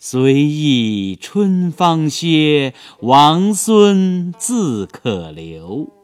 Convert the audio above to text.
随意春芳歇，王孙自可留。